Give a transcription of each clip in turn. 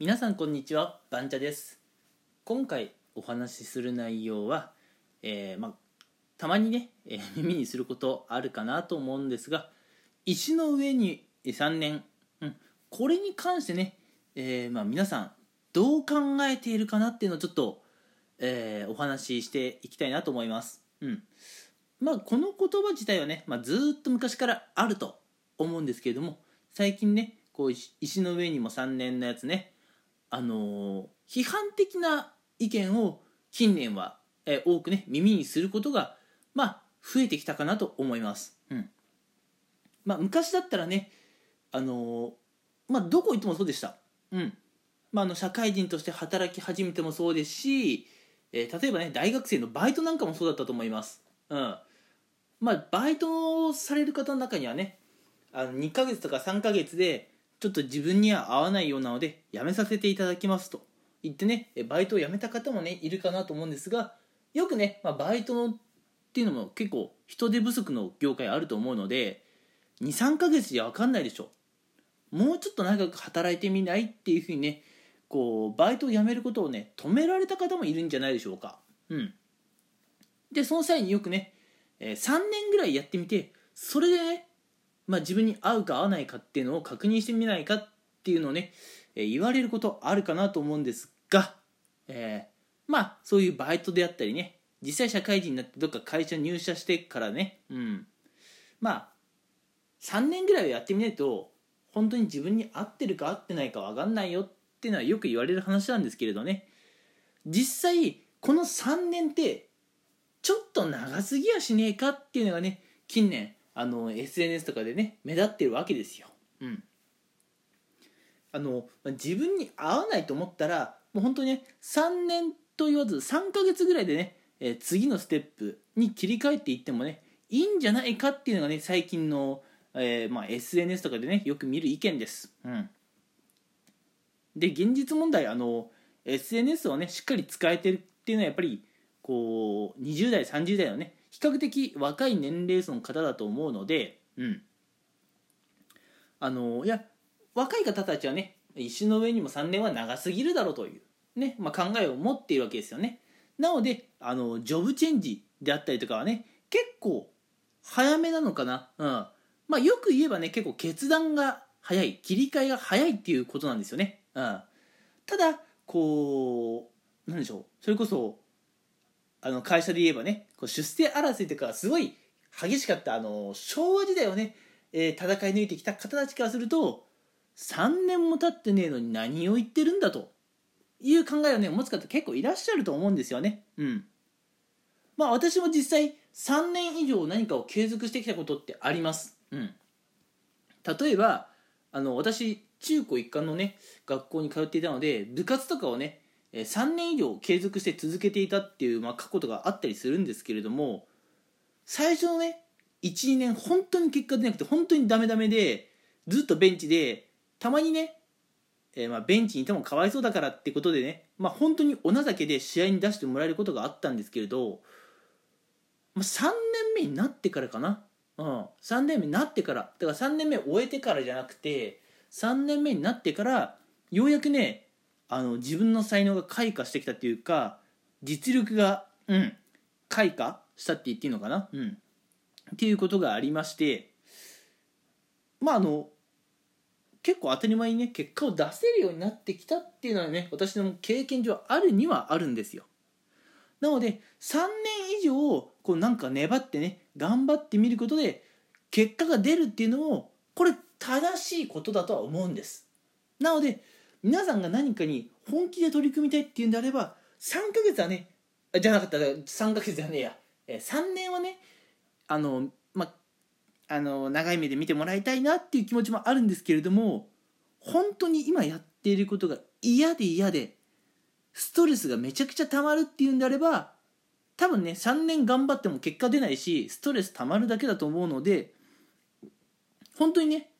皆さんこんにちはバンチャです。今回お話しする内容は、えーまあ、たまにね、えー耳にすることあるかなと思うんですが石の上に3年、うん、これに関してね、えーまあ、皆さんどう考えているかなっていうのをちょっと、えーお話ししていきたいなと思います、うん。まあ、この言葉自体はね、まあ、ずっと昔からあると思うんですけれども最近ねこう石の上にも3年のやつねあの批判的な意見を近年は、え多くね耳にすることがまあ増えてきたかなと思います、うん。まあ、昔だったらねあのまあどこ行ってもそうでした、うん。まあ、の社会人として働き始めてもそうですし、えー例えばね大学生のバイトなんかもそうだったと思います、うん。まあ、バイトをされる方の中にはねあの2ヶ月とか3ヶ月でちょっと自分には合わないようなので辞めさせていただきますと。言ってねバイトを辞めた方もねいるかなと思うんですがよくね、まあ、バイトのっていうのも結構人手不足の業界あると思うので23ヶ月じゃ分かんないでしょ。もうちょっと長く働いてみないっていうふうにねこうバイトを辞めることをね止められた方もいるんじゃないでしょうか。うん。でその際によくね、3年ぐらいやってみてそれでねまあ、自分に合うか合わないかっていうのを確認してみないかっていうのをね、え言われることあるかなと思うんですが、えーまあそういうバイトであったりね実際社会人になってどっか会社入社してからね、うん、まあ3年ぐらいはやってみないと本当に自分に合ってるか合ってないか分かんないよっていうのはよく言われる話なんですけれどね。実際この3年ってちょっと長すぎやしねえかっていうのがね近年あの SNS とかでね目立ってるわけですよ。うん、あのまあ自分に合わないと思ったらもう本当にね3年と言わず3ヶ月ぐらいでね、えー次のステップに切り替えていってもねいいんじゃないかっていうのがね最近の、えーまあ、SNS とかでねよく見る意見です。うん、で現実問題あの SNS をねしっかり使えてるっていうのはやっぱりこう20代30代のね比較的若い年齢層の方だと思うので、うん、あのいや若い方たちはね石の上にも3年は長すぎるだろうという、ねまあ、考えを持っているわけですよね。なのであのジョブチェンジであったりとかはね結構早めなのかな、うん。まあ、よく言えばね結構決断が早い切り替えが早いっていうことなんですよね、うん、ただこうなんでしょう。それこそあの会社で言えばねこう出世争いとかすごい激しかったあの昭和時代をね、えー戦い抜いてきた方たちからすると3年も経ってねえのに何を言ってるんだという考えをね持つ方結構いらっしゃると思うんですよね。うん。まあ私も実際3年以上何かを継続してきたことってあります。うん。例えばあの私中高一貫のね学校に通っていたので部活とかをね3年以上継続して続けていたっていう、まあ、過去とかあったりするんですけれども最初のね12年本当に結果出なくて本当にダメダメでずっとベンチでたまにね、えーまあベンチにいてもかわいそうだからってことでね、まあ、本当にお情けで試合に出してもらえることがあったんですけれど、まあ、3年目になってからかな、うん、3年目になってから。だから3年目終えてからじゃなくて3年目になってからようやくねあの自分の才能が開花してきたっていうか実力が、うん、開花したって言っていいのかな、うん、っていうことがありましてまああの結構当たり前にね結果を出せるようになってきたっていうのはね私の経験上あるにはあるんですよ。なので3年以上こうなんか粘ってね頑張ってみることで結果が出るっていうのもこれ正しいことだとは思うんです。なので皆さんが何かに本気で取り組みたいっていうんであれば3ヶ月はねじゃなかった。3ヶ月じゃねえや。え3年はねあのまあの長い目で見てもらいたいなっていう気持ちもあるんですけれども本当に今やっていることが嫌で嫌でストレスがめちゃくちゃ溜まるっていうんであれば多分ね3年頑張っても結果出ないしストレス溜まるだけだと思うので本当にね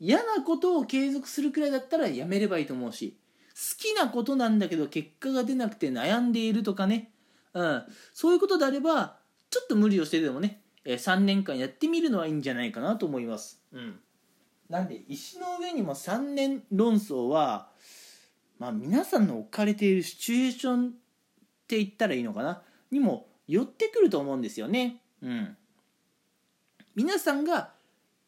嫌なことを継続するくらいだったらやめればいいと思うし好きなことなんだけど結果が出なくて悩んでいるとかね、うん、そういうことであればちょっと無理をしてでもね、え3年間やってみるのはいいんじゃないかなと思います、うん、なんで石の上にも3年論争はまあ、皆さんの置かれているシチュエーションって言ったらいいのかな。にも寄ってくると思うんですよね。うん、皆さんが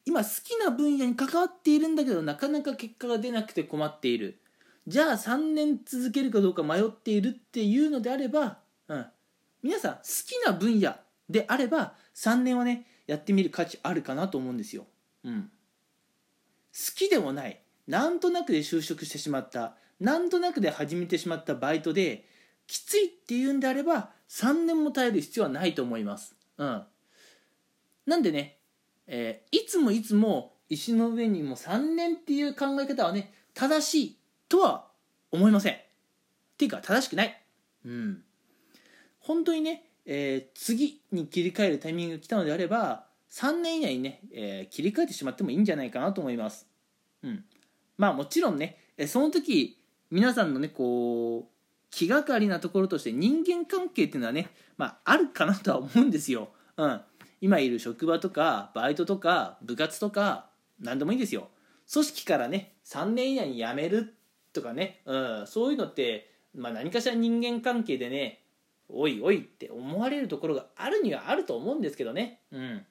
今好きな分野に関わっているんだけどなかなか結果が出なくて困っている。じゃあ3年続けるかどうか迷っているっていうのであれば、うん、皆さん好きな分野であれば3年はねやってみる価値あるかなと思うんですよ。うん、好きでもない。なんとなくで就職してしまった。なんとなくで始めてしまったバイトできついっていうんであれば3年も耐える必要はないと思います。うん、なんでね、えー、いつもいつも石の上にも3年っていう考え方はね正しいとは思いません。っていうか正しくない。うん。本当にね、えー、次に切り替えるタイミングが来たのであれば3年以内にね、えー、切り替えてしまってもいいんじゃないかなと思います。うん。まあもちろんね、その時皆さんのねこう気がかりなところとして人間関係っていうのはね、まあ、あるかなとは思うんですよ。うん、今いる職場とかバイトとか部活とか何でもいいですよ。組織からね3年以内に辞めるとかね、うん、そういうのって、まあ、何かしら人間関係でねおいおいって思われるところがあるにはあると思うんですけどね。うん。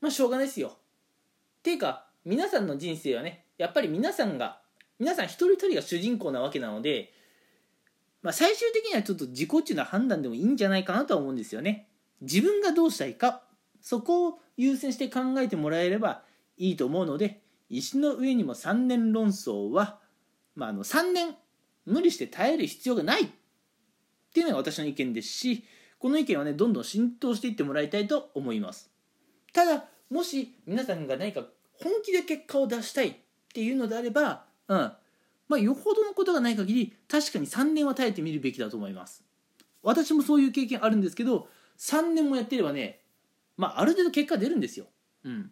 まあしょうがないですよ。っていうか皆さんの人生はねやっぱり皆さんが皆さん一人一人が主人公なわけなので、まあ、最終的にはちょっと自己中な判断でもいいんじゃないかなとは思うんですよね。自分がどうしたいかそこを優先して考えてもらえればいいと思うので石の上にも3年論争は、まあ、あの3年無理して耐える必要がない。っていうのが私の意見ですしこの意見はねどんどん浸透していってもらいたいと思います。ただもし皆さんが何か本気で結果を出したいっていうのであればうん。まあよほどのことがない限り確かに3年は耐えてみるべきだと思います。私もそういう経験あるんですけど3年もやってればねまあある程度結果出るんですよ。うん。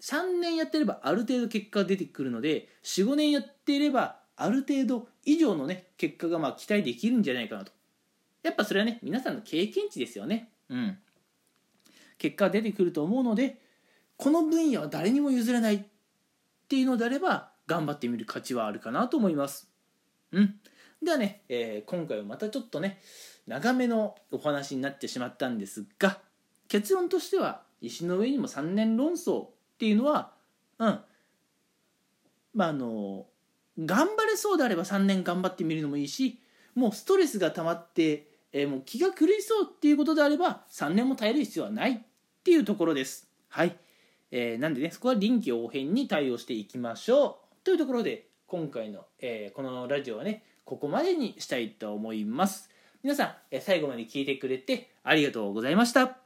3年やってればある程度結果が出てくるので45年やっていればある程度以上のね結果がまあ期待できるんじゃないかなと。やっぱそれはね皆さんの経験値ですよね。うん。結果が出てくると思うのでこの分野は誰にも譲れないっていうのであれば頑張ってみる価値はあるかなと思います。うんではね、えー、今回はまたちょっとね長めのお話になってしまったんですが結論としては石の上にも3年論争っていうのはうん。まああの頑張れそうであれば3年頑張ってみるのもいいしもうストレスが溜まって、えー、もう気が狂いそうっていうことであれば3年も耐える必要はないっていうところです。はい、えー、なんでねそこは臨機応変に対応していきましょう。というところで今回の、えー、このラジオはねここまでにしたいと思います。皆さん、最後まで聞いてくれてありがとうございました。